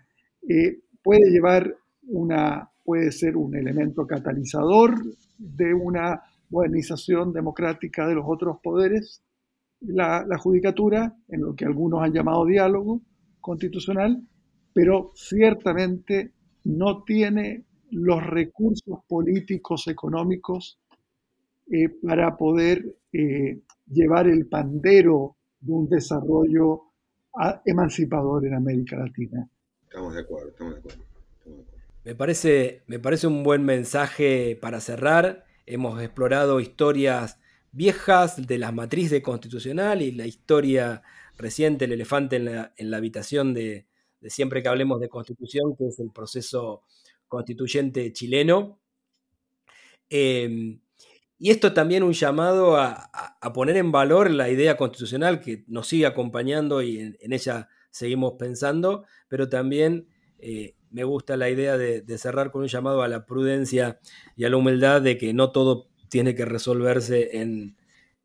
Eh, puede llevar una, puede ser un elemento catalizador de una modernización democrática de los otros poderes, la, la judicatura, en lo que algunos han llamado diálogo, constitucional, pero ciertamente no tiene los recursos políticos, económicos eh, para poder eh, llevar el pandero de un desarrollo emancipador en América Latina. Estamos de acuerdo, estamos de acuerdo. Me parece, me parece un buen mensaje para cerrar. Hemos explorado historias viejas de la matriz constitucional y la historia reciente, el elefante en la, en la habitación de, siempre que hablemos de constitución, que es el proceso constituyente chileno. Em, y esto también un llamado a, poner en valor la idea constitucional que nos sigue acompañando y en, ella seguimos pensando, pero también eh, me gusta la idea de, cerrar con un llamado a la prudencia y a la humildad de que no todo tiene que resolverse en,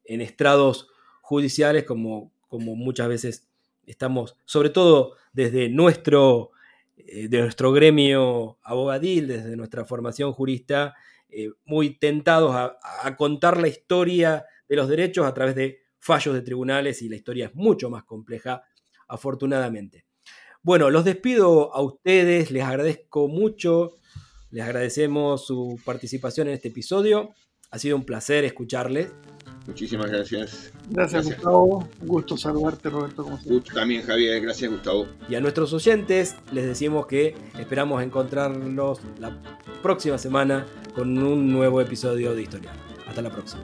estrados judiciales como, como muchas veces estamos, sobre todo desde nuestro, eh, de nuestro gremio abogadil, desde nuestra formación jurista, eh, muy tentados a, contar la historia de los derechos a través de fallos de tribunales y la historia es mucho más compleja, afortunadamente. Bueno, los despido a ustedes, les agradezco mucho, les agradecemos su participación en este episodio, ha sido un placer escucharles. Muchísimas gracias. Gracias, Gustavo. Un gusto saludarte, Roberto. Como Gusto también, Javier. Gracias, Gustavo. Y a nuestros oyentes les decimos que esperamos encontrarlos la próxima semana con un nuevo episodio de Historia. Hasta la próxima.